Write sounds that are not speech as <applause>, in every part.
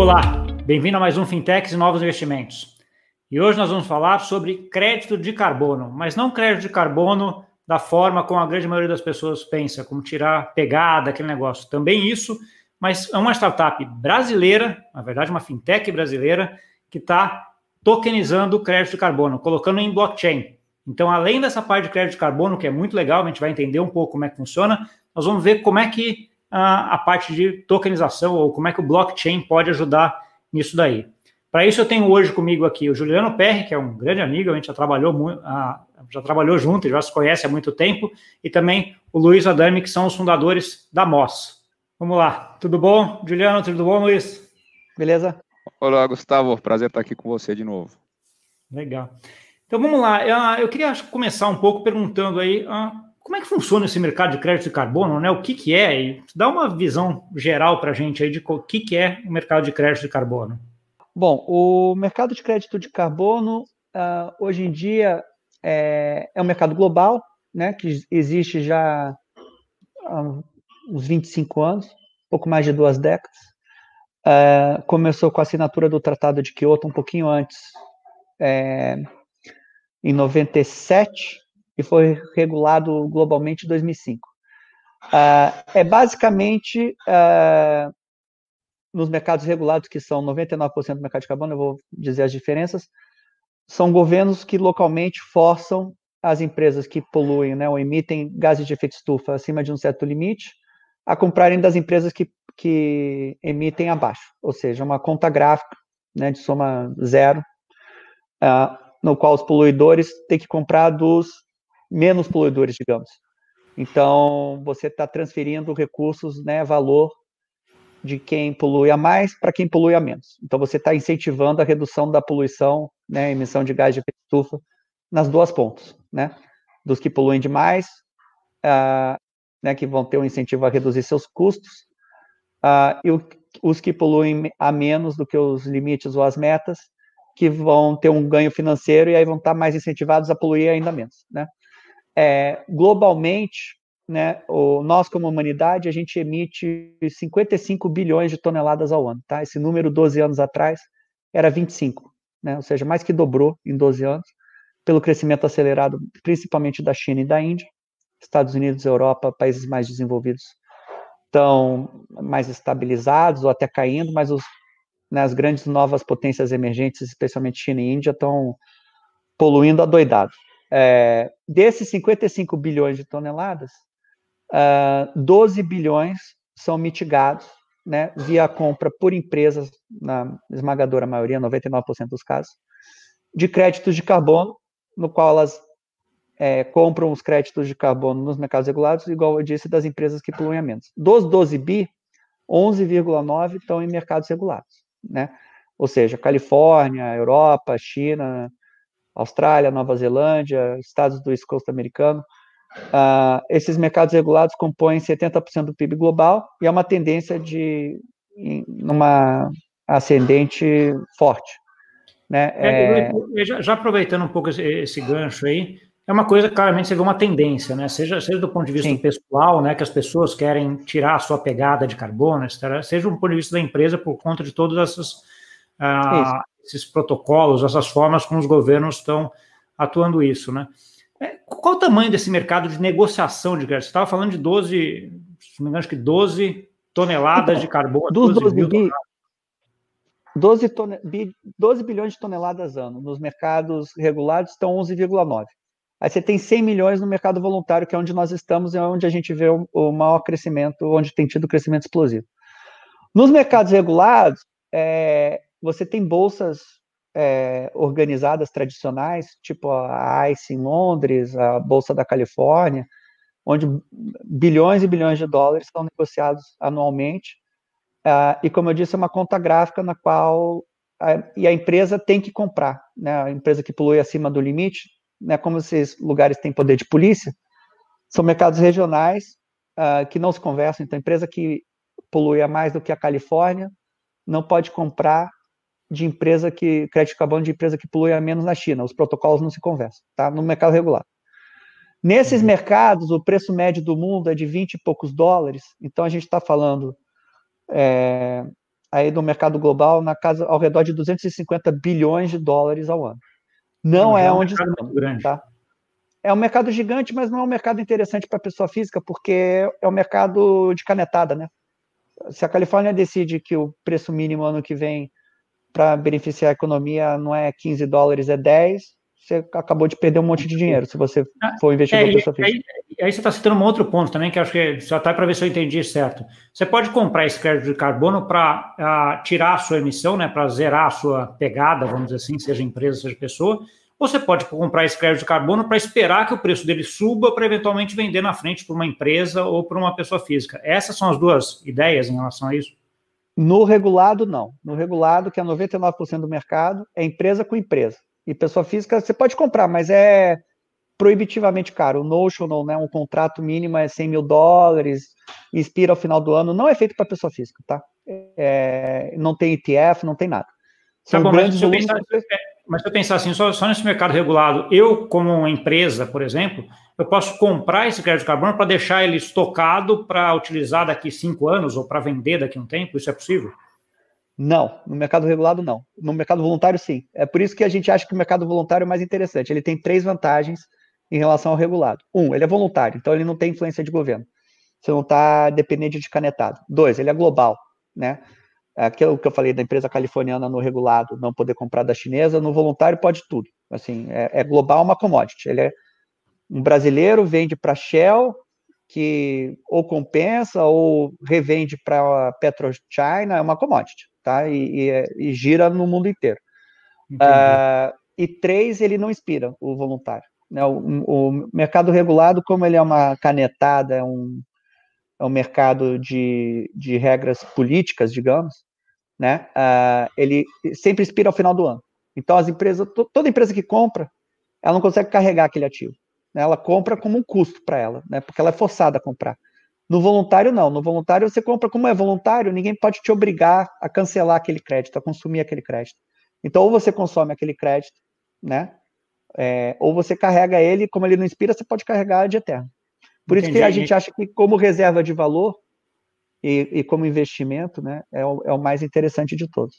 Olá, bem-vindo a mais um Fintechs e Novos Investimentos. E hoje nós vamos falar sobre crédito de carbono, mas não crédito de carbono da forma como a grande maioria das pessoas pensa, como tirar pegada, aquele negócio. Também isso, mas é uma startup brasileira, na verdade, uma fintech brasileira, que está tokenizando o crédito de carbono, colocando em blockchain. Então, além dessa parte de crédito de carbono, que é muito legal, a gente vai entender um pouco como é que funciona, nós vamos ver como é que a, a parte de tokenização ou como é que o blockchain pode ajudar nisso daí. Para isso, eu tenho hoje comigo aqui o Juliano Perry, que é um grande amigo, a gente já trabalhou, já trabalhou junto, já se conhece há muito tempo, e também o Luiz Adami, que são os fundadores da MOS. Vamos lá, tudo bom? Juliano, tudo bom, Luiz? Beleza? Olá, Gustavo, prazer estar aqui com você de novo. Legal. Então vamos lá, eu queria começar um pouco perguntando aí ah, como é que funciona esse mercado de crédito de carbono, né? O que, que é? E dá uma visão geral para a gente aí de o que, que é o mercado de crédito de carbono. Bom, o mercado de crédito de carbono, uh, hoje em dia, é, é, um mercado global, né, que existe já há uns 25 anos, pouco mais de duas décadas. Uh, começou com a assinatura do Tratado de Kyoto um pouquinho antes, é, em 97, e foi regulado globalmente em 2005. Uh, é basicamente uh, nos mercados regulados, que são 99% do mercado de carbono, eu vou dizer as diferenças, são governos que localmente forçam as empresas que poluem né, ou emitem gases de efeito estufa acima de um certo limite a comprarem das empresas que, que emitem abaixo, ou seja, uma conta gráfica né, de soma zero, uh, no qual os poluidores têm que comprar dos menos poluidores, digamos. Então, você está transferindo recursos, né, valor de quem polui a mais para quem polui a menos. Então você está incentivando a redução da poluição, né, emissão de gás de estufa nas duas pontas, né, dos que poluem demais, uh, né, que vão ter um incentivo a reduzir seus custos, uh, e o, os que poluem a menos do que os limites ou as metas, que vão ter um ganho financeiro e aí vão estar tá mais incentivados a poluir ainda menos, né. É, globalmente, né, o, nós como humanidade, a gente emite 55 bilhões de toneladas ao ano, tá? Esse número 12 anos atrás era 25, né? Ou seja, mais que dobrou em 12 anos, pelo crescimento acelerado, principalmente da China e da Índia, Estados Unidos, Europa, países mais desenvolvidos estão mais estabilizados ou até caindo, mas os, né, as grandes novas potências emergentes, especialmente China e Índia, estão poluindo adoidado. É, desses 55 bilhões de toneladas, uh, ah, 12 bilhões são mitigados né, via compra por empresas, na esmagadora maioria, 99% dos casos, de créditos de carbono, no qual elas é, compram os créditos de carbono nos mercados regulados, igual eu disse, das empresas que poluem a menos. Dos 12 bi, 11,9 estão em mercados regulados, né? Ou seja, Califórnia, Europa, China, Austrália, Nova Zelândia, estados do East Coast americano, Uh, esses mercados regulados compõem 70% do PIB global e é uma tendência de numa ascendente forte. Né? É, é... Já, já, aproveitando um pouco esse, esse, gancho aí, é uma coisa claramente você vê uma tendência, né? Seja, seja do ponto de vista Sim. pessoal, né, que as pessoas querem tirar a sua pegada de carbono, etc., seja do ponto de vista da empresa por conta de todos esses, uh, esses protocolos, essas formas como os governos estão atuando isso, né? É, qual o tamanho desse mercado de negociação de crédito? Você estava falando de 12, se não me engano, acho que 12 toneladas então, de carbono. Dos 12, 12, bi, 12, tone, bi, 12 bilhões de toneladas ano. Nos mercados regulados estão 11,9. Aí você tem 100 milhões no mercado voluntário, que é onde nós estamos e é onde a gente vê o, o maior crescimento, onde tem tido crescimento explosivo. Nos mercados regulados, é, você tem bolsas é, organizadas tradicionais, tipo a ICE em Londres, a Bolsa da Califórnia, onde bilhões e bilhões de dólares são negociados anualmente. Uh, e, como eu disse, é uma conta gráfica na qual a, e a empresa tem que comprar. Né? A empresa que polui acima do limite, né? como esses lugares têm poder de polícia, são mercados regionais uh, que não se conversam. Então, a empresa que polui a mais do que a Califórnia não pode comprar de empresa que, crédito de carbono de empresa que polui a menos na China. Os protocolos não se conversam, tá? No mercado regular. Nesses uhum. mercados, o preço médio do mundo é de 20 e poucos dólares, então a gente está falando é, aí do mercado global na casa ao redor de 250 bilhões de dólares ao ano. Não, é, é onde estamos, grande. tá? É um mercado gigante, mas não é um mercado interessante para a pessoa física, porque é um mercado de canetada, né? Se a Califórnia decide que o preço mínimo ano que vem para beneficiar a economia não é 15 dólares, é 10, você acabou de perder um monte de dinheiro se você ah, for investidor é, pessoa física. Aí, aí, você está citando um outro ponto também, que acho que só está para ver se eu entendi certo. Você pode comprar esse crédito de carbono para ah, tirar a sua emissão, né, para zerar a sua pegada, vamos dizer assim, seja empresa, seja pessoa, ou você pode comprar esse crédito de carbono para esperar que o preço dele suba para eventualmente vender na frente para uma empresa ou para uma pessoa física. Essas são as duas ideias em relação a isso? No regulado, não. No regulado, que é 99% do mercado, é empresa com empresa. E pessoa física, você pode comprar, mas é proibitivamente caro. O Notional, né, um contrato mínimo é 100 mil dólares, expira ao final do ano. Não é feito para pessoa física, tá? É, não tem ETF, não tem nada. Tá São tá bom, grandes volumes. Mas se eu pensar assim, só, só nesse mercado regulado, eu, como empresa, por exemplo, eu posso comprar esse crédito de carbono para deixar ele estocado para utilizar daqui cinco anos ou para vender daqui a um tempo? Isso é possível? Não, no mercado regulado não. No mercado voluntário, sim. É por isso que a gente acha que o mercado voluntário é mais interessante. Ele tem três vantagens em relação ao regulado. Um, ele é voluntário, então ele não tem influência de governo. Você não está dependente de canetado. Dois, ele é global, né? Aquilo que eu falei da empresa californiana no regulado não poder comprar da chinesa, no voluntário pode tudo. Assim, é, é global uma commodity. Ele é um brasileiro vende para Shell que ou compensa ou revende para PetroChina, é uma commodity, tá? E, e, é, e gira no mundo inteiro. Uh, e três, ele não inspira o voluntário. Né? O, o, mercado regulado, como ele é uma canetada, é um, é um mercado de, de regras políticas, digamos, né? Uh, ele sempre expira ao final do ano. Então, as empresas, toda empresa que compra, ela não consegue carregar aquele ativo. Né? Ela compra como um custo para ela, né? porque ela é forçada a comprar. No voluntário, não. No voluntário, você compra como é voluntário, ninguém pode te obrigar a cancelar aquele crédito, a consumir aquele crédito. Então, ou você consome aquele crédito, né? É, ou você carrega ele, como ele não inspira, você pode carregar de eterno. Por Entendi. isso que a gente acha que, como reserva de valor, e, e como investimento, né, é o, é o, mais interessante de todos.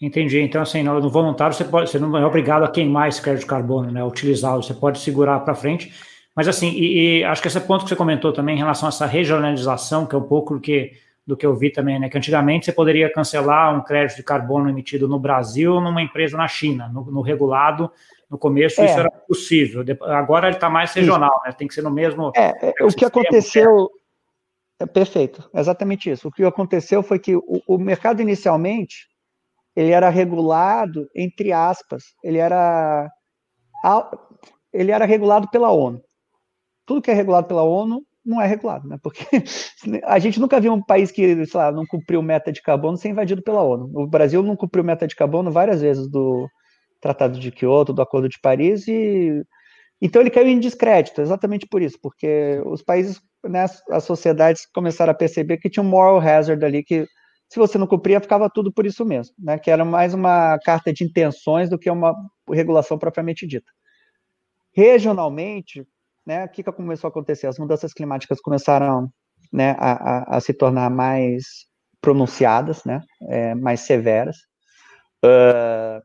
Entendi. Então, assim, no, voluntário você, pode, você não é obrigado a queimar esse crédito de carbono, né, utilizá-lo, você pode segurar para frente. Mas, assim, e, e, acho que esse ponto que você comentou também em relação a essa regionalização, que é um pouco do que, do que eu vi também, né, que antigamente você poderia cancelar um crédito de carbono emitido no Brasil numa empresa na China, no, no regulado, no começo é. isso era possível. Agora ele está mais regional, né? Tem que ser no mesmo. É, é o que aconteceu, é perfeito, exatamente isso. O que aconteceu foi que o, o, mercado inicialmente ele era regulado entre aspas, ele era ele era regulado pela ONU. Tudo que é regulado pela ONU não é regulado, né? Porque <laughs> a gente nunca viu um país que, sei lá, não cumpriu meta de carbono ser invadido pela ONU. O Brasil não cumpriu meta de carbono várias vezes do Tratado de Kyoto, do Acordo de Paris e então ele caiu em descrédito, exatamente por isso, porque os países, né, as sociedades começaram a perceber que tinha um moral hazard ali, que se você não cumpria, ficava tudo por isso mesmo, né, que era mais uma carta de intenções do que uma regulação propriamente dita. Regionalmente, né, o que, que começou a acontecer? As mudanças climáticas começaram né, a, a, a se tornar mais pronunciadas, né, é, mais severas, uh,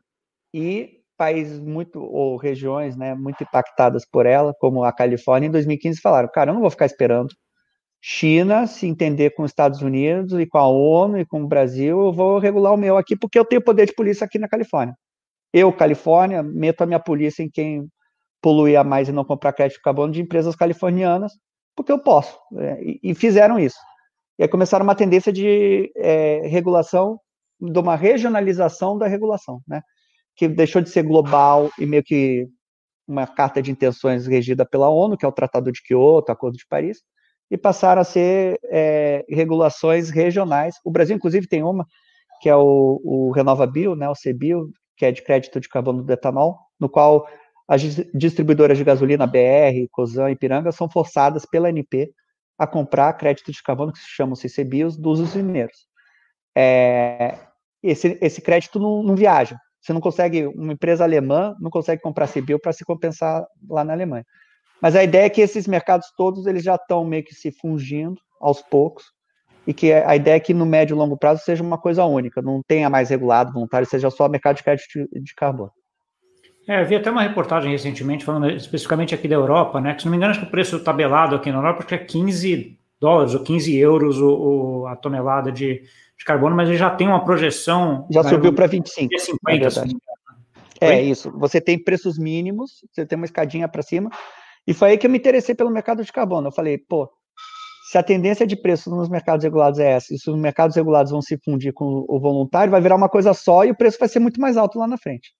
e países muito, ou regiões, né, muito impactadas por ela, como a Califórnia, em 2015 falaram, cara, eu não vou ficar esperando China se entender com os Estados Unidos e com a ONU e com o Brasil, eu vou regular o meu aqui, porque eu tenho poder de polícia aqui na Califórnia. Eu, Califórnia, meto a minha polícia em quem poluir a mais e não comprar crédito carbono de empresas californianas, porque eu posso. É, e, e, fizeram isso. E aí começaram uma tendência de é, regulação, de uma regionalização da regulação, né? Que deixou de ser global e meio que uma carta de intenções regida pela ONU, que é o Tratado de Kyoto, Acordo de Paris, e passaram a ser é, regulações regionais. O Brasil, inclusive, tem uma, que é o, o RenovaBio, né, o CBio, que é de crédito de carbono do etanol, no qual as distribuidoras de gasolina BR, Cosan e Piranga são forçadas pela ANP a comprar crédito de carbono, que se chamam CCBios, dos usineiros. É, esse, esse crédito não, não viaja, você não consegue, uma empresa alemã não consegue comprar CBIL para se compensar lá na Alemanha. Mas a ideia é que esses mercados todos eles já estão meio que se fungindo aos poucos e que a ideia é que no médio e longo prazo seja uma coisa única, não tenha mais regulado, voluntário, seja só mercado de crédito de carbono. É, eu vi até uma reportagem recentemente falando especificamente aqui da Europa, né? Que se não me engano, acho que o preço tabelado aqui na Europa é 15 dólares ou 15 euros o, o a tonelada de, de, carbono, mas ele já tem uma projeção. Já subiu para 25. 50, assim. É isso. Você tem preços mínimos, você tem uma escadinha para cima. E foi aí que eu me interessei pelo mercado de carbono. Eu falei, pô, se a tendência de preço nos mercados regulados é essa, e se os mercados regulados vão se fundir com o voluntário, vai virar uma coisa só e o preço vai ser muito mais alto lá na frente.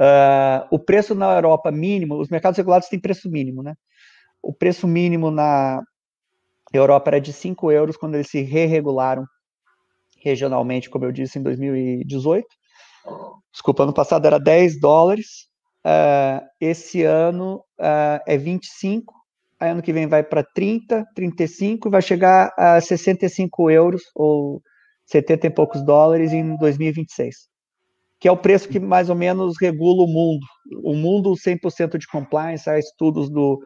Uh, o preço na Europa mínimo, os mercados regulados têm preço mínimo, né? O preço mínimo na Europa era de 5 euros quando eles se re-regularam regionalmente, como eu disse, em 2018. Desculpa, ano passado era 10 dólares, uh, esse ano uh, é 25, aí ano que vem vai para 30, 35 e vai chegar a 65 euros ou 70 e poucos dólares em 2026 que é o preço que mais ou menos regula o mundo. O mundo 100% de compliance, há estudos do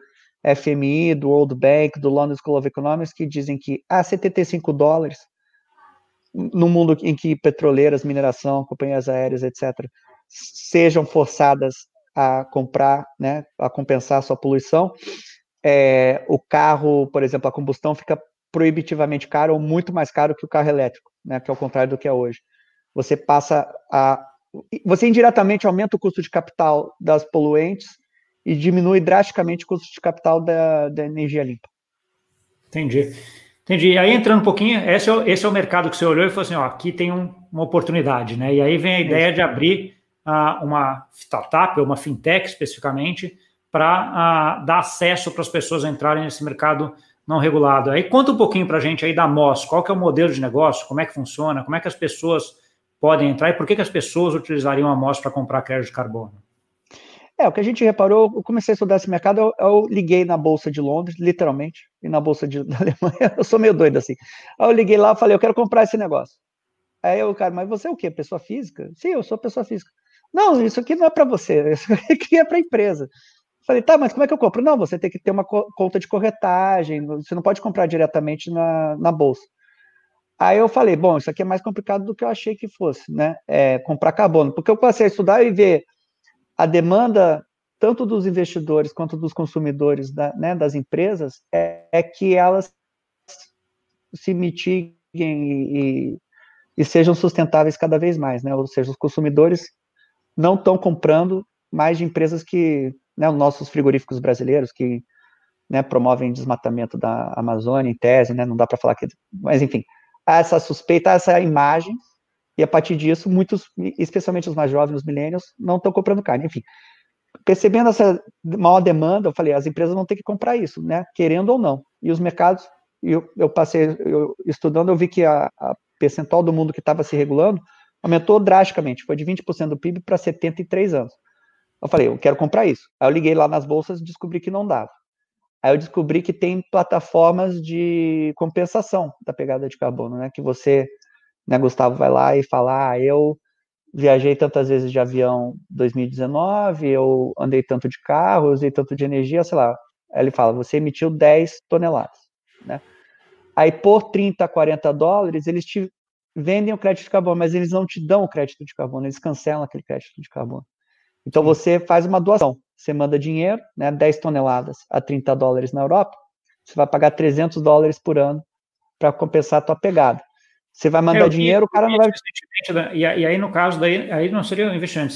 FMI, do World Bank, do London School of Economics, que dizem que a 75 dólares, no mundo em que petroleiras, mineração, companhias aéreas, etc., sejam forçadas a comprar, né, a compensar a sua poluição, é, o carro, por exemplo, a combustão fica proibitivamente caro ou muito mais caro que o carro elétrico, né, que é o contrário do que é hoje. Você passa a você indiretamente aumenta o custo de capital das poluentes e diminui drasticamente o custo de capital da, da energia limpa. Entendi. Entendi. Aí entrando um pouquinho, esse é, esse é o mercado que você olhou e falou assim: ó, aqui tem um, uma oportunidade, né? E aí vem a ideia de abrir uh, uma startup, uma fintech especificamente, para uh, dar acesso para as pessoas entrarem nesse mercado não regulado. Aí conta um pouquinho para a gente aí da MOS, qual que é o modelo de negócio, como é que funciona, como é que as pessoas podem entrar e por que, que as pessoas utilizariam a MOS para comprar crédito de carbono? É, o que a gente reparou, eu comecei a estudar esse mercado, eu, eu liguei na Bolsa de Londres, literalmente, e na Bolsa de, <laughs> da Alemanha, eu sou meio doido assim. Aí eu liguei lá falei, eu quero comprar esse negócio. Aí o cara, mas você é o quê? Pessoa física? Sim, eu sou pessoa física. Não, isso aqui não é para você, <laughs> isso aqui é para empresa. Falei, tá, mas como é que eu compro? Não, você tem que ter uma conta de corretagem, você não pode comprar diretamente na, na bolsa. Aí eu falei, bom, isso aqui é mais complicado do que eu achei que fosse, né? É, comprar carbono, porque eu passei a estudar e ver a demanda tanto dos investidores quanto dos consumidores, da, né, das empresas, é, é, que elas se mitiguem e, e, sejam sustentáveis cada vez mais, né? Ou seja, os consumidores não estão comprando mais de empresas que, né, os nossos frigoríficos brasileiros que né, promovem desmatamento da Amazônia, em tese, né? Não dá para falar que, mas enfim, a essa suspeita, a essa imagem, e a partir disso, muitos, especialmente os mais jovens, os millennials, não estão comprando carne. Enfim, percebendo essa maior demanda, eu falei, as empresas vão ter que comprar isso, né? Querendo ou não. E os mercados, eu, eu passei eu, estudando, eu vi que a, a percentual do mundo que estava se regulando aumentou drasticamente, foi de 20% do PIB para 73 anos. Eu falei, eu quero comprar isso. Aí eu liguei lá nas bolsas e descobri que não dava. Aí eu descobri que tem plataformas de compensação da pegada de carbono, né? Que você, né, Gustavo, vai lá e fala, ah, eu viajei tantas vezes de avião 2019, eu andei tanto de carro, usei tanto de energia, sei lá. Aí ele fala, você emitiu 10 toneladas, né? Aí por 30, 40 dólares, eles te vendem o crédito de carbono, mas eles não te dão o crédito de carbono, eles cancelam aquele crédito de carbono. Então você faz uma doação. Você manda dinheiro, né, 10 toneladas a 30 dólares na Europa, você vai pagar 300 dólares por ano para compensar a tua pegada. Você vai mandar é, dinheiro, o cara não vai. Né, e, aí, no caso, daí, aí não seria um investimento,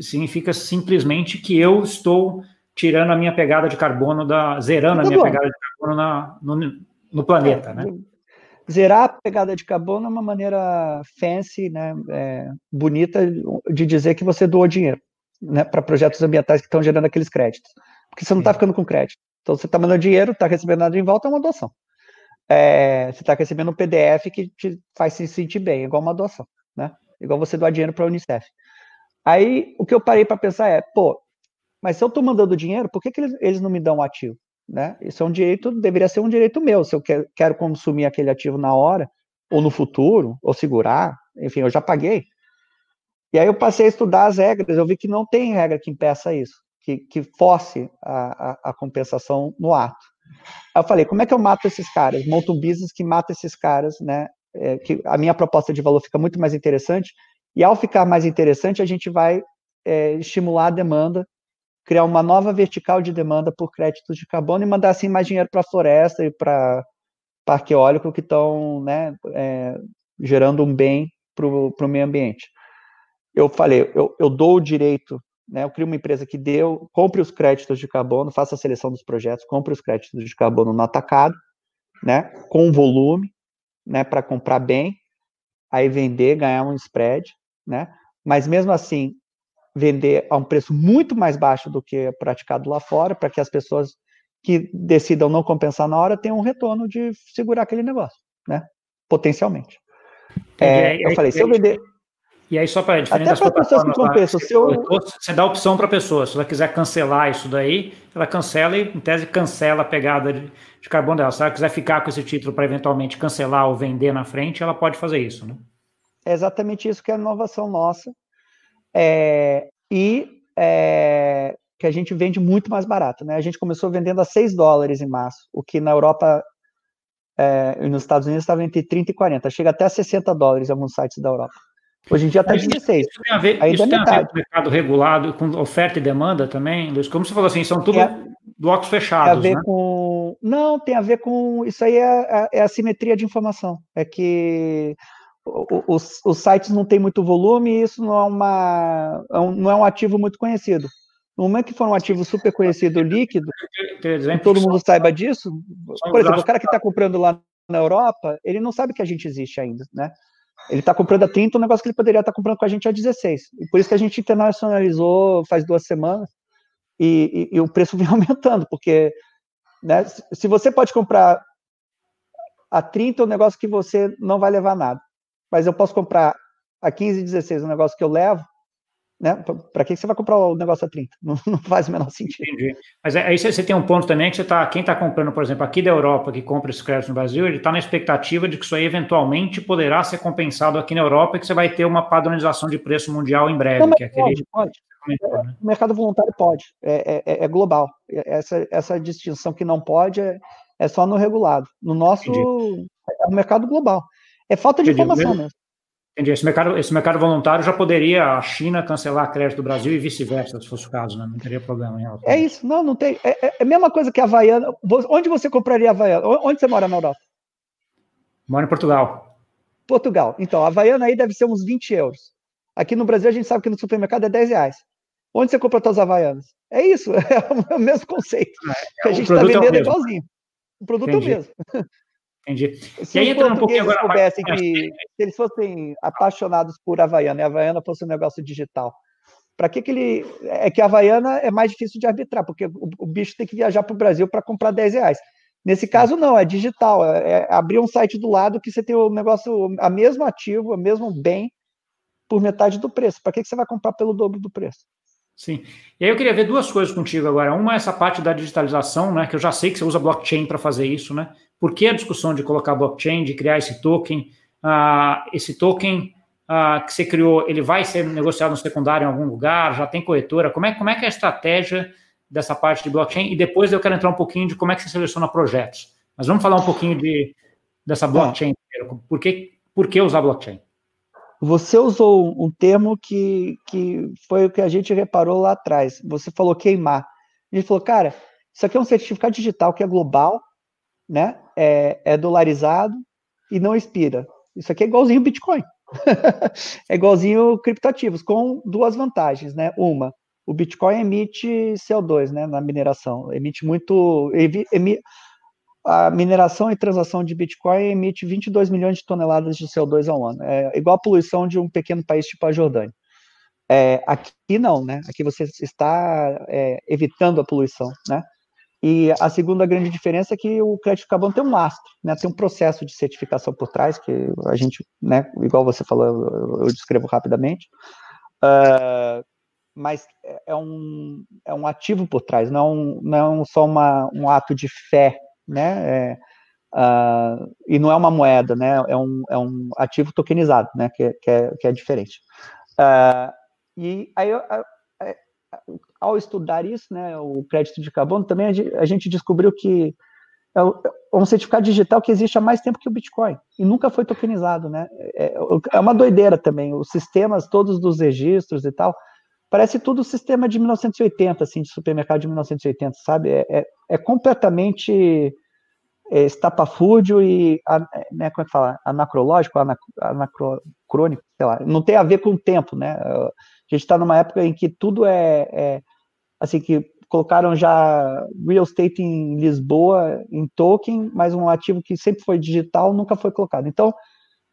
significa simplesmente que eu estou tirando a minha pegada de carbono, da, zerando a minha pegada de carbono na, no, no planeta, é, né? Zerar a pegada de carbono é uma maneira fancy, né, é, bonita de dizer que você doou dinheiro né, para projetos ambientais que estão gerando aqueles créditos. Porque você não está ficando com crédito. Então, você está mandando dinheiro, está recebendo nada em volta, é uma doação. É, você está recebendo um PDF que te faz se sentir bem, igual uma doação, né? Igual você doar dinheiro para a Unicef. Aí, o que eu parei para pensar é, pô, mas se eu estou mandando dinheiro, por que, que eles, eles, não me dão um ativo? Né? Isso é um direito, deveria ser um direito meu. Se eu quero, quero consumir aquele ativo na hora, ou no futuro, ou segurar, enfim, eu já paguei. E aí eu passei a estudar as regras, eu vi que não tem regra que impeça isso, que, que force a, a, a compensação no ato. Aí eu falei, como é que eu mato esses caras? Monto um business que mata esses caras, né? É, que a minha proposta de valor fica muito mais interessante, e ao ficar mais interessante, a gente vai é, estimular a demanda, criar uma nova vertical de demanda por créditos de carbono e mandar assim mais dinheiro para a floresta e para parque eólico que estão né, é, gerando um bem para o meio ambiente. Eu falei, eu, eu dou o direito né, eu crio uma empresa que deu, compre os créditos de carbono, faça a seleção dos projetos, compre os créditos de carbono no atacado, né, com volume, né, para comprar bem, aí vender, ganhar um spread, né, mas mesmo assim vender a um preço muito mais baixo do que é praticado lá fora, para que as pessoas que decidam não compensar na hora tenham um retorno de segurar aquele negócio, né, potencialmente. É, eu falei, se eu vender e aí, só para diferente Até das plataformas, que compensam, você, eu... você dá opção para a pessoa. Se ela quiser cancelar isso daí, ela cancela e, em tese, cancela a pegada de, de carbono dela. Se ela quiser ficar com esse título para eventualmente cancelar ou vender na frente, ela pode fazer isso, né? É exatamente isso que é a inovação nossa. É, e é, que a gente vende muito mais barato. Né? A gente começou vendendo a 6 dólares em março, o que na Europa é, e nos Estados Unidos estava entre 30 e 40. Chega até a 60 dólares em alguns sites da Europa. Hoje em dia está 16. Isso tem a ver, isso tem a ver com o mercado regulado, com oferta e demanda também, Luiz? Como você falou assim, são tudo é, blocos fechados, tem a ver né? Com, não, tem a ver com... Isso aí é, é, é a simetria de informação. É que os, os, sites não têm muito volume e isso não é, uma, é não é um ativo muito conhecido. No momento que for um ativo super conhecido líquido, todo mundo saiba disso, por exemplo, o cara que está comprando lá na Europa, ele não sabe que a gente existe ainda, né? Ele está comprando a 30 um negócio que ele poderia estar tá comprando com a gente a 16. E por isso que a gente internacionalizou faz duas semanas e, e, e o preço <laughs> vem aumentando, porque né, se você pode comprar a 30 um negócio que você não vai levar nada, mas eu posso comprar a 15 e 16 um negócio que eu levo, né? Para que você vai comprar o negócio a 30? <laughs> Não, não faz o menor sentido. Entendi. Mas aí você tem um ponto também que você tá, quem está comprando, por exemplo, aqui da Europa, que compra esse crédito no Brasil, ele está na expectativa de que isso aí eventualmente poderá ser compensado aqui na Europa e que você vai ter uma padronização de preço mundial em breve. Não, que é aquele... pode, pode. Né? O mercado voluntário pode, é, é, é, global. Essa, essa distinção que não pode é, é só no regulado. No nosso, Entendi. é o mercado global. É falta de Entendi. informação mesmo. Entendi. Esse mercado, esse mercado voluntário já poderia a China cancelar crédito do Brasil e vice-versa, se fosse o caso, né? Não teria problema. Em é isso, não, não tem. É, é, a mesma coisa que a Havaiana. Onde você compraria a Havaiana? Onde você mora na Europa? Moro em Portugal. Portugal. Então, a Havaiana aí deve ser uns 20 euros. Aqui no Brasil a gente sabe que no supermercado é 10 reais. Onde você compra suas Havaianas? É isso, <laughs> é o mesmo conceito. É, a gente está vendendo é igualzinho. O produto Entendi. é o mesmo. Entendi. Se e aí, entrando um pouquinho agora. soubessem que, se eles fossem apaixonados por Havaiana e a Havaiana fosse um negócio digital, para que, que ele. É que a Havaiana é mais difícil de arbitrar, porque o, o bicho tem que viajar para o Brasil para comprar 10 reais. Nesse caso, não, é digital. É, é, abrir um site do lado que você tem o negócio, a mesmo ativo, o mesmo bem, por metade do preço. Para que, que você vai comprar pelo dobro do preço? Sim. E aí eu queria ver duas coisas contigo agora. Uma é essa parte da digitalização, né? Que eu já sei que você usa blockchain para fazer isso, né? Por que a discussão de colocar blockchain, de criar esse token? Ah, esse token ah, que você criou, ele vai ser negociado no secundário em algum lugar? Já tem corretora? Como é, como é que é a estratégia dessa parte de blockchain? E depois eu quero entrar um pouquinho de como é que você seleciona projetos. Mas vamos falar um pouquinho de, dessa blockchain. Por que, por que usar blockchain? Você usou um termo que, que foi o que a gente reparou lá atrás. Você falou queimar. A gente falou, cara, isso aqui é um certificado digital que é global, né? É, é dolarizado e não expira. Isso aqui é igualzinho Bitcoin. <laughs> é igualzinho criptativos, com duas vantagens, né? Uma, o Bitcoin emite CO2, né, na mineração. Emite muito, emi, a mineração e transação de Bitcoin emite 22 milhões de toneladas de CO2 ao ano. É igual a poluição de um pequeno país tipo a Jordânia. É, aqui não, né? Aqui você está é, evitando a poluição, né? E a segunda grande diferença é que o crédito carbono tem um lastro, né? Tem um processo de certificação por trás que a gente, né? Igual você falou, eu descrevo rapidamente. Uh, mas é um, é um ativo por trás, não, não só uma, um ato de fé né? É, uh, e não é uma moeda, né? É um, é um ativo tokenizado, né? Que, que, é, que é diferente. Uh, e aí, ao estudar isso, né? O crédito de carbono, também a gente descobriu que é, é um certificado digital que existe há mais tempo que o Bitcoin e nunca foi tokenizado, né? É, é uma doideira também. Os sistemas todos dos registros e tal, parece tudo sistema de 1980, assim, de supermercado de 1980, sabe? É, é, é completamente é, estapafúrdio e, né, como é que fala? Anacrológico, anacrônico, sei lá. Não tem a ver com o tempo, né? A gente está numa época em que tudo é, é assim, que colocaram já real estate em Lisboa em token, mas um ativo que sempre foi digital nunca foi colocado. Então,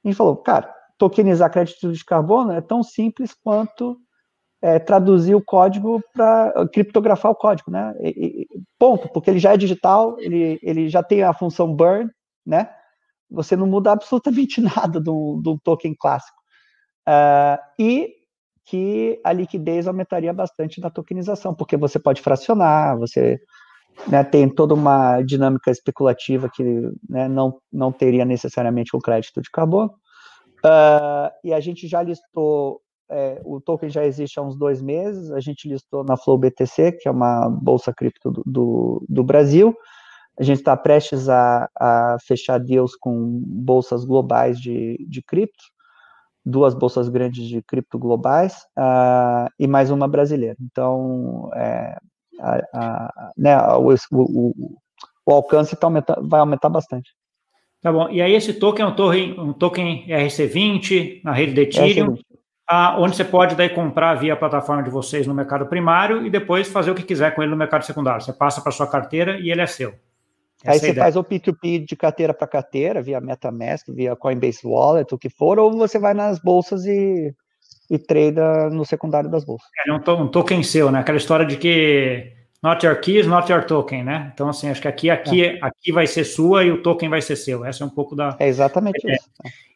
a gente falou, cara, tokenizar crédito de carbono é tão simples quanto é, traduzir o código para criptografar o código, né? E, e, ponto, porque ele já é digital, ele, ele já tem a função burn, né? Você não muda absolutamente <laughs> nada do, do token clássico. Uh, e que a liquidez aumentaria bastante na tokenização, porque você pode fracionar, você né, tem toda uma dinâmica especulativa que né, não, não teria necessariamente com crédito de carbono. Uh, e a gente já listou, é, o token já existe há uns dois meses, a gente listou na Flow BTC, que é uma bolsa cripto do, do, do Brasil. A gente está prestes a, a, fechar deals com bolsas globais de, de cripto duas bolsas grandes de cripto globais uh, e mais uma brasileira. Então, é, a, a, né, o, o, o, alcance tá aumentar, vai aumentar bastante. Tá bom. E aí esse token é um token, um token RC20 na rede de Ethereum, ah, onde você pode daí comprar via a plataforma de vocês no mercado primário e depois fazer o que quiser com ele no mercado secundário. Você passa para sua carteira e ele é seu. Aí você faz o P2P de carteira para carteira, via MetaMask, via Coinbase Wallet, o que for, ou você vai nas bolsas e, e trada no secundário das bolsas. É um, to um token seu, né? Aquela história de que not your keys, not your token, né? Então, assim, acho que aqui, aqui, é. aqui vai ser sua e o token vai ser seu. Essa é um pouco da. É exatamente é. isso.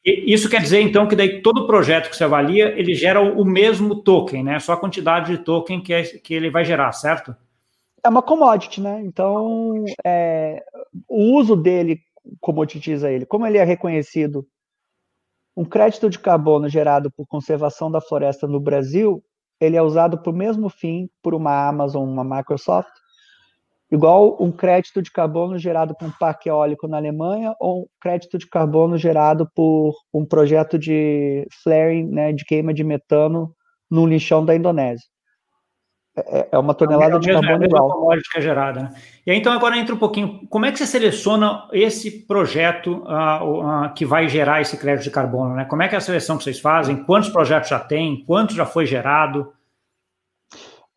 E isso quer dizer, então, que daí todo projeto que você avalia, ele gera o mesmo token, né? Só a quantidade de token que, é, que ele vai gerar, certo? É uma commodity, né? Então, é, o uso dele comoditiza ele. Como ele é reconhecido, um crédito de carbono gerado por conservação da floresta no Brasil, ele é usado para o mesmo fim por uma Amazon, uma Microsoft, igual um crédito de carbono gerado por um parque eólico na Alemanha ou um crédito de carbono gerado por um projeto de flaring, né, de queima de metano no lixão da Indonésia. É, é uma tonelada é de carbono é igual. é gerada. Né? E aí, então, agora entra um pouquinho. Como é que você seleciona esse projeto uh, uh, que vai gerar esse crédito de carbono? Né? Como é que é a seleção que vocês fazem? Quantos projetos já tem? Quanto já foi gerado?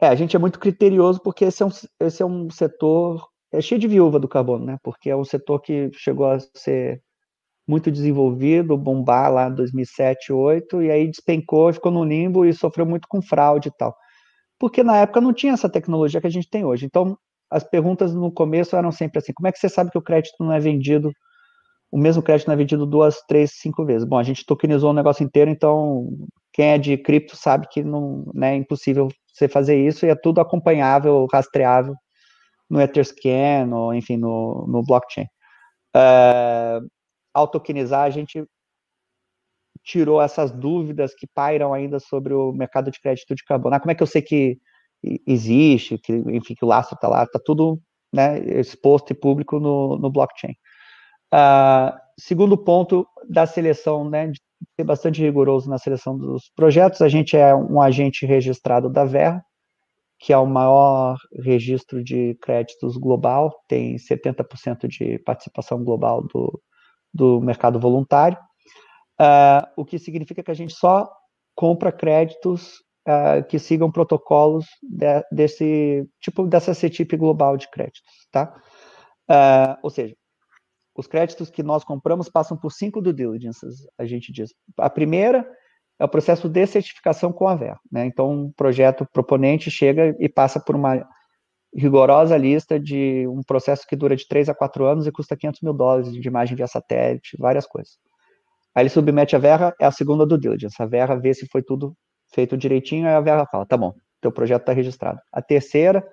É, a gente é muito criterioso porque esse é um, esse é um setor é cheio de viúva do carbono, né? Porque é um setor que chegou a ser muito desenvolvido, bombar lá em 2007, 2008, e aí despencou, ficou no limbo e sofreu muito com fraude e tal porque na época não tinha essa tecnologia que a gente tem hoje. Então, as perguntas no começo eram sempre assim: como é que você sabe que o crédito não é vendido, o mesmo crédito não é vendido duas, três, cinco vezes? Bom, a gente tokenizou o negócio inteiro, então quem é de cripto sabe que não né, é impossível você fazer isso e é tudo acompanhável, rastreável no Etherscan, ou enfim, no, no blockchain. Uh, ao tokenizar, a gente tirou essas dúvidas que pairam ainda sobre o mercado de crédito de carbono. Ah, como é que eu sei que existe, que, enfim, que o lastro está lá, está tudo né, exposto e público no, no blockchain. Uh, segundo ponto da seleção, né, de ser bastante rigoroso na seleção dos projetos, a gente é um agente registrado da Verra, que é o maior registro de créditos global, tem 70% de participação global do, do mercado voluntário uh, o que significa que a gente só compra créditos uh, que sigam protocolos de, desse tipo dessa CTIP global de créditos, tá? Uh, ou seja, os créditos que nós compramos passam por cinco due diligences, a gente diz. A primeira é o processo de certificação com a VER, né? Então, um projeto proponente chega e passa por uma rigorosa lista de um processo que dura de 3 a 4 anos e custa 500 mil dólares de imagem via satélite, várias coisas. Aí ele submete a Verra, é a segunda do diligence. A Verra vê se foi tudo feito direitinho, aí a Verra fala, tá bom, teu projeto está registrado. A terceira,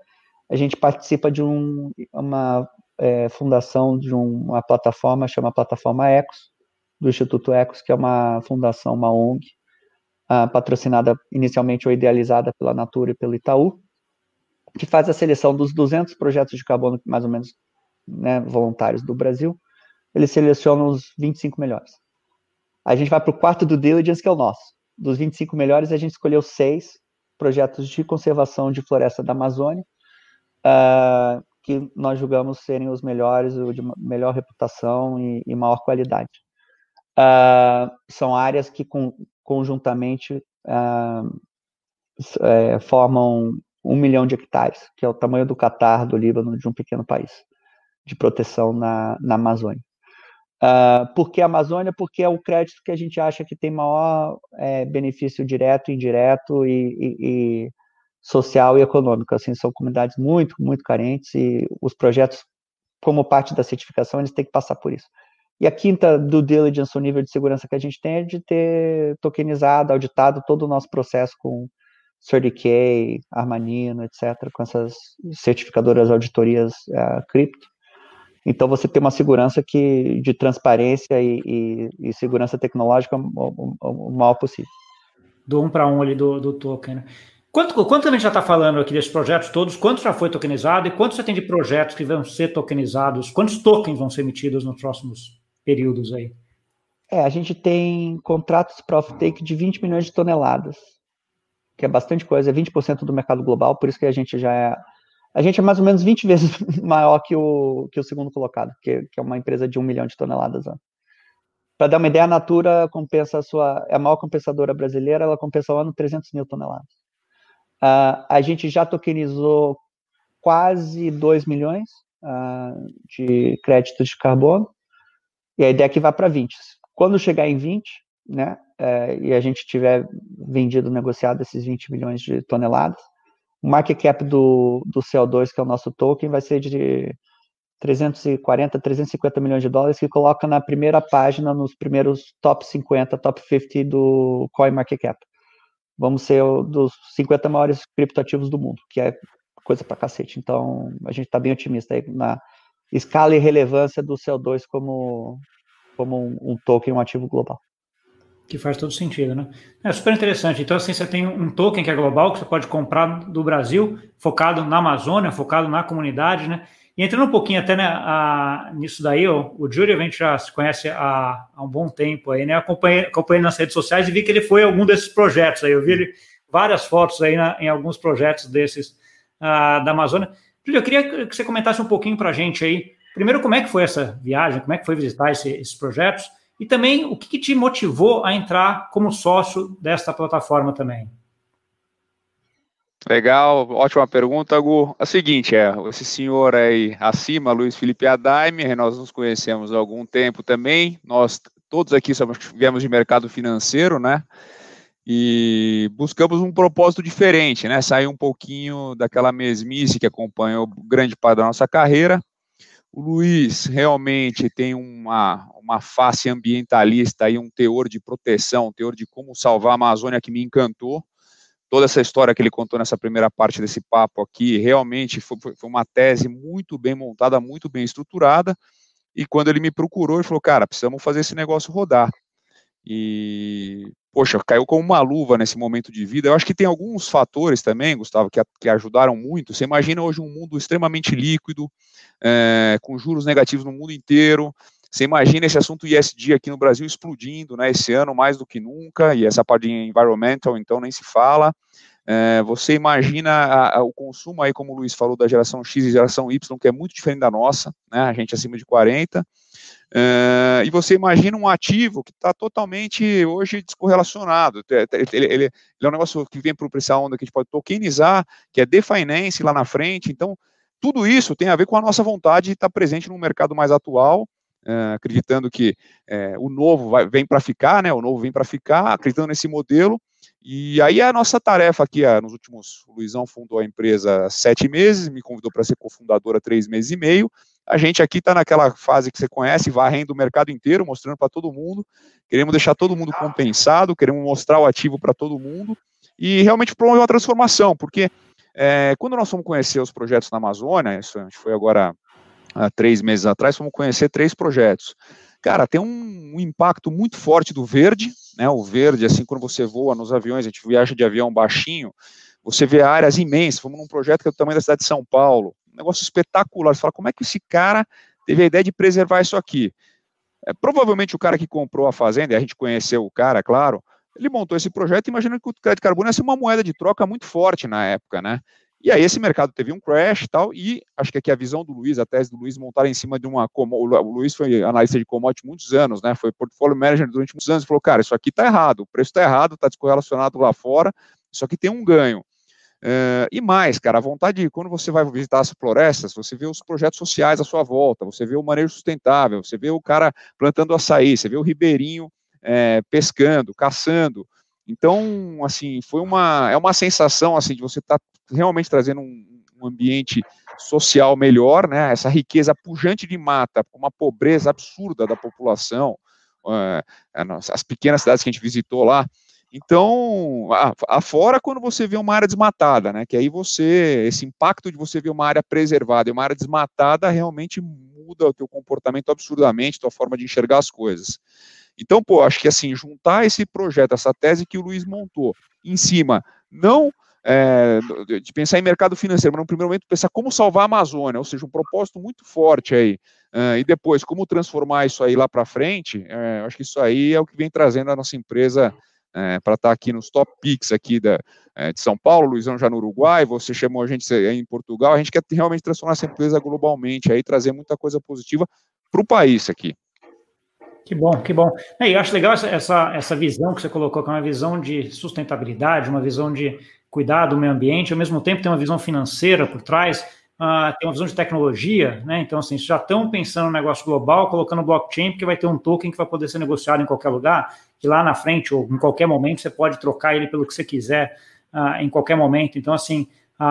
a gente participa de um, uma é, fundação de um, uma plataforma, chama Plataforma Ecos, do Instituto Ecos, que é uma fundação, uma ONG, uh, patrocinada inicialmente ou idealizada pela Natura e pelo Itaú, que faz a seleção dos 200 projetos de carbono mais ou menos né, voluntários do Brasil, eles selecionam os 25 melhores. A gente vai para o quarto do diligence, que é o nosso. Dos 25 melhores, a gente escolheu seis projetos de conservação de floresta da Amazônia, uh, que nós julgamos serem os melhores, o de melhor reputação e, e maior qualidade. Uh, são áreas que com, conjuntamente uh, é, formam um milhão de hectares, que é o tamanho do Catar, do Líbano, de um pequeno país, de proteção na, na Amazônia. Uh, por que a Amazônia? Porque é o crédito que a gente acha que tem maior é, benefício direto, indireto e, e, e, social e econômico. Assim, são comunidades muito, muito carentes e os projetos, como parte da certificação, eles têm que passar por isso. E a quinta do diligence, o nível de segurança que a gente tem é de ter tokenizado, auditado todo o nosso processo com CertiK, Armanino, etc., com essas certificadoras auditorias uh, cripto. Então, você tem uma segurança que, de transparência e, e, e segurança tecnológica o, o, o, maior possível. Do um para um ali do, do token. Né? Quanto, quanto a gente já está falando aqui desses projetos todos? Quanto já foi tokenizado e quanto você tem de projetos que vão ser tokenizados? Quantos tokens vão ser emitidos nos próximos períodos aí? É, a gente tem contratos para off-take de 20 milhões de toneladas que é bastante coisa, é 20% do mercado global, por isso que a gente já é. A gente é mais ou menos 20 vezes <laughs> maior que o, que o segundo colocado, que, que é uma empresa de um milhão de toneladas. Para dar uma ideia, a Natura compensa a sua. É a maior compensadora brasileira, ela compensa ao ano 300 mil toneladas. Uh, a gente já tokenizou quase 2 milhões uh, de créditos de carbono, e a ideia é que vá para 20. Quando chegar em 20, né, é, e a gente tiver vendido, negociado esses 20 milhões de toneladas, o market cap do, do CO2, que é o nosso token, vai ser de 340, 350 milhões de dólares, que coloca na primeira página, nos primeiros top 50, top 50 do CoinMarketCap. Vamos ser dos 50 maiores criptoativos do mundo, que é coisa pra cacete. Então, a gente está bem otimista aí na escala e relevância do CO2 como, como um, um token, um ativo global. Que faz todo sentido, né? É super interessante. Então, assim, você tem um token que é global, que você pode comprar do Brasil, focado na Amazônia, focado na comunidade, né? E entrando um pouquinho até né, a, nisso daí, o Júlio a gente já se conhece há, há um bom tempo aí, né? Acompanhei, acompanhei nas redes sociais e vi que ele foi em algum desses projetos aí. Eu vi ele, várias fotos aí na, em alguns projetos desses uh, da Amazônia. Júlio, eu queria que você comentasse um pouquinho para a gente aí. Primeiro, como é que foi essa viagem? Como é que foi visitar esse, esses projetos? E também, o que, que te motivou a entrar como sócio desta plataforma também? Legal, ótima pergunta, Gu. É o seguinte, é, esse senhor aí acima, Luiz Felipe Adaime, nós nos conhecemos há algum tempo também, nós todos aqui somos, viemos de mercado financeiro, né, e buscamos um propósito diferente, né, sair um pouquinho daquela mesmice que acompanhou grande parte da nossa carreira, o Luiz realmente tem uma, uma face ambientalista e um teor de proteção, um teor de como salvar a Amazônia que me encantou. Toda essa história que ele contou nessa primeira parte desse papo aqui, realmente foi, foi uma tese muito bem montada, muito bem estruturada. E quando ele me procurou, ele falou: Cara, precisamos fazer esse negócio rodar. E poxa, caiu como uma luva nesse momento de vida. Eu acho que tem alguns fatores também, Gustavo, que, que ajudaram muito. Você imagina hoje um mundo extremamente líquido, é, com juros negativos no mundo inteiro. Você imagina esse assunto ISD aqui no Brasil explodindo, né, esse ano mais do que nunca, e essa parte de environmental, então, nem se fala. É, você imagina a, a, o consumo aí, como o Luiz falou, da geração X e geração Y, que é muito diferente da nossa, né, a gente acima de 40, Uh, e você imagina um ativo que está totalmente hoje descorrelacionado. Ele, ele, ele, é um negócio que vem para essa onda que a gente pode tokenizar, que é definance lá na frente. Então, tudo isso tem a ver com a nossa vontade de estar presente no mercado mais atual, uh, acreditando que o novo vai, vem para ficar, né? O novo vem para ficar, acreditando nesse modelo. E aí a nossa tarefa aqui, nos últimos, o Luizão fundou a empresa sete meses, me convidou para ser cofundador há três meses e meio, a gente aqui está naquela fase que você conhece, varrendo o mercado inteiro, mostrando para todo mundo. Queremos deixar todo mundo compensado, queremos mostrar o ativo para todo mundo e realmente promover uma transformação, porque é, quando nós fomos conhecer os projetos na Amazônia, isso foi agora há três meses atrás, fomos conhecer três projetos. Cara, tem um, um, impacto muito forte do verde, né? O verde, assim, quando você voa nos aviões, a gente viaja de avião baixinho, você vê áreas imensas, fomos num projeto que é do tamanho da cidade de São Paulo, um negócio espetacular. Você fala, como é que esse cara teve a ideia de preservar isso aqui? É, provavelmente o cara que comprou a fazenda, a gente conheceu o cara, claro, ele montou esse projeto imaginando que o crédito carbono ia ser uma moeda de troca muito forte na época, né? E aí esse mercado teve um crash e tal, e acho que aqui a visão do Luiz, a tese do Luiz montar em cima de uma, o Luiz foi analista de commodity muitos anos, né, foi portfólio manager durante muitos anos, falou, cara, isso aqui tá errado, o preço tá errado, tá descorrelacionado lá fora, isso aqui tem um ganho. Uh, e mais, cara, a vontade de, quando você vai visitar as florestas, você vê os projetos sociais à sua volta, você vê o manejo sustentável, você vê o cara plantando açaí, você vê o ribeirinho é, pescando, caçando. Então, assim, foi uma, é uma sensação, assim, de você estar tá realmente trazendo um, um, ambiente social melhor, né, essa riqueza pujante de mata, uma pobreza absurda da população, uh, as pequenas cidades que a gente visitou lá, então, afora quando você vê uma área desmatada, né? Que aí você, esse impacto de você ver uma área preservada e uma área desmatada realmente muda o teu comportamento absurdamente, tua forma de enxergar as coisas. Então, pô, acho que assim, juntar esse projeto, essa tese que o Luiz montou, em cima, não é, de pensar em mercado financeiro, mas no primeiro momento pensar como salvar a Amazônia, ou seja, um propósito muito forte aí, uh, e depois como transformar isso aí lá para frente, é, acho que isso aí é o que vem trazendo a nossa empresa é, para estar tá aqui nos top picks aqui da, de São Paulo, Luizão já no Uruguai, você chamou a gente em Portugal, a gente quer realmente transformar essa empresa globalmente, aí trazer muita coisa positiva para o país aqui. Que bom, que bom. É, e eu acho legal essa, essa, essa visão que você colocou, que é uma visão de sustentabilidade, uma visão de cuidar do meio ambiente, ao mesmo tempo tem uma visão financeira por trás, uh, tem uma visão de tecnologia, né? Então, assim, já estão pensando no negócio global, colocando blockchain, porque vai ter um token que vai poder ser negociado em qualquer lugar, que lá na frente, ou em qualquer momento, você pode trocar ele pelo que você quiser, uh, em qualquer momento. Então, assim, uh,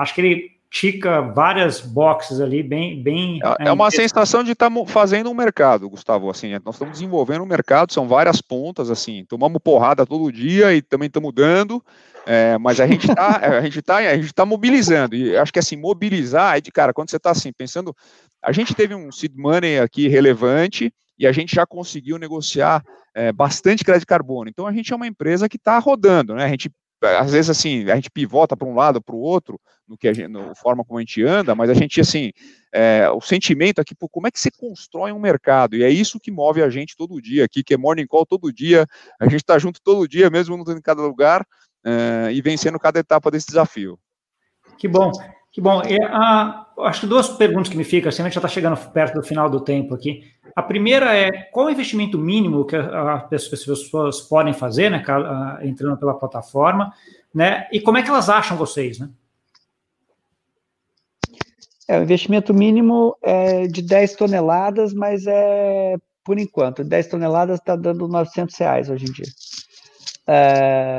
acho que ele tica várias boxes ali, bem. bem é, é uma sensação de estar tá fazendo um mercado, Gustavo. Assim, nós estamos desenvolvendo um mercado, são várias pontas, assim, tomamos porrada todo dia e também estamos dando. É, mas a gente está <laughs> a gente tá, a gente tá mobilizando, e acho que assim, mobilizar é de cara, quando você está assim, pensando, a gente teve um seed money aqui relevante e a gente já conseguiu negociar é, bastante crédito de carbono. Então a gente é uma empresa que está rodando, né? A gente às vezes assim a gente pivota para um lado para o outro no que a gente, no forma como a gente anda, mas a gente assim é, o sentimento aqui, pô, como é que você constrói um mercado? E é isso que move a gente todo dia aqui, que é morning call todo dia, a gente está junto todo dia, mesmo em cada lugar, uh, e vencendo cada etapa desse desafio. Que bom, que bom. E, a, acho que duas perguntas que me ficam, assim, a gente já está chegando perto do final do tempo aqui. A primeira é qual o investimento mínimo que as pessoas podem fazer, né, entrando pela plataforma, né, e como é que elas acham vocês, né? É, o investimento mínimo é de 10 toneladas, mas é por enquanto, 10 toneladas está dando 900 reais hoje em dia. É,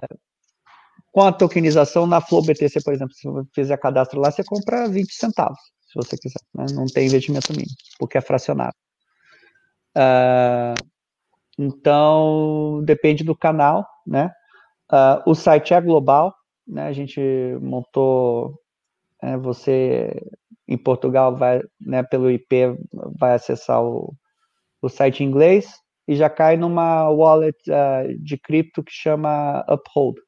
com a tokenização na Flow BTC, por exemplo, se você fizer cadastro lá, você compra 20 centavos, se você quiser. Né? Não tem investimento mínimo, porque é fracionado. Uh, então, depende do canal, né? Uh, o site é global, né? A gente montou, é, você em Portugal vai, né, pelo IP, vai acessar o, o site em inglês e já cai numa wallet uh, de cripto que chama Uphold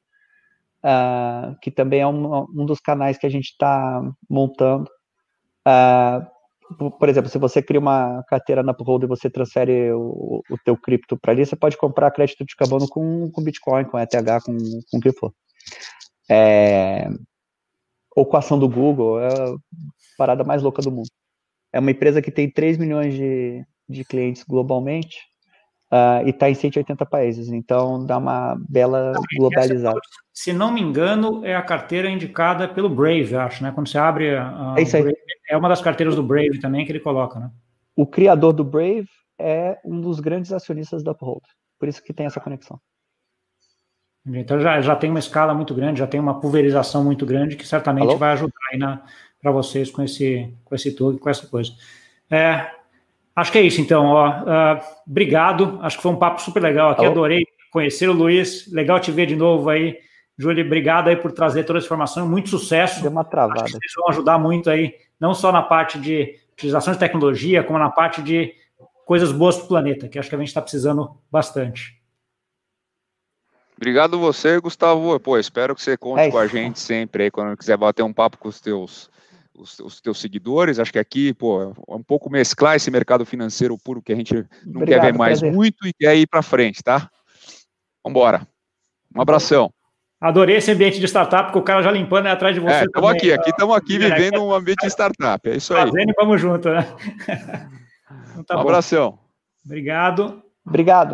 uh, que também é um, um, dos canais que a gente está montando. Uh, por exemplo, se você cria uma carteira na Uphold e você transfere o, o teu cripto para ali, você pode comprar crédito de carbono com, com Bitcoin, com ETH, com, com o que for. É, ou com a ação do Google, é a parada mais louca do mundo. É uma empresa que tem 3 milhões de, de clientes globalmente, Uh, e está em 180 países, então dá uma bela globalizada. Se não me engano, é a carteira indicada pelo Brave, acho, né? Quando você abre a, é, Brave, é uma das carteiras do Brave também que ele coloca, né? O criador do Brave é um dos grandes acionistas da Uphold, por isso que tem essa conexão. Então já, já tem uma escala muito grande, já tem uma pulverização muito grande que certamente Alô? vai ajudar aí para vocês com esse, com esse token, com essa coisa. É, Acho que é isso, então. Ó, uh, obrigado. Acho que foi um papo super legal aqui. Adorei conhecer o Luiz. Legal te ver de novo aí. Júlio, obrigado aí por trazer toda essa informação. Muito sucesso. Deu uma travada. Acho que vocês vão ajudar muito aí, não só na parte de utilização de tecnologia, como na parte de coisas boas para o planeta, que acho que a gente está precisando bastante. Obrigado você, Gustavo. Pô, espero que você conte é com a gente sempre aí, quando quiser bater um papo com os teus os, os, teus seguidores. Acho que aqui, pô, é um pouco mesclar esse mercado financeiro puro que a gente não Obrigado, quer ver mais prazer. muito e quer ir para frente, tá? Vamos embora. Um abração. Adorei esse ambiente de startup, porque o cara já limpando é atrás de você. Estamos é, aqui, aqui estamos aqui vivendo um ambiente de startup. É isso aí. Fazendo e vamos junto, né? <laughs> Então, tá um abração. Obrigado. Obrigado.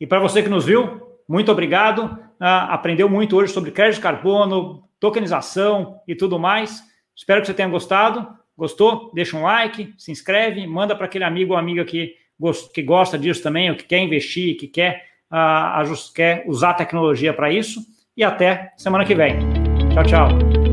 E para você que nos viu, muito obrigado. Uh, aprendeu muito hoje sobre crédito de carbono, tokenização e tudo mais. Espero que você tenha gostado. Gostou? Deixa um like, se inscreve, manda para aquele amigo ou amiga que, que gosta disso também, ou que quer investir, que quer, uh, quer usar tecnologia para isso. E até semana que vem. Tchau, tchau.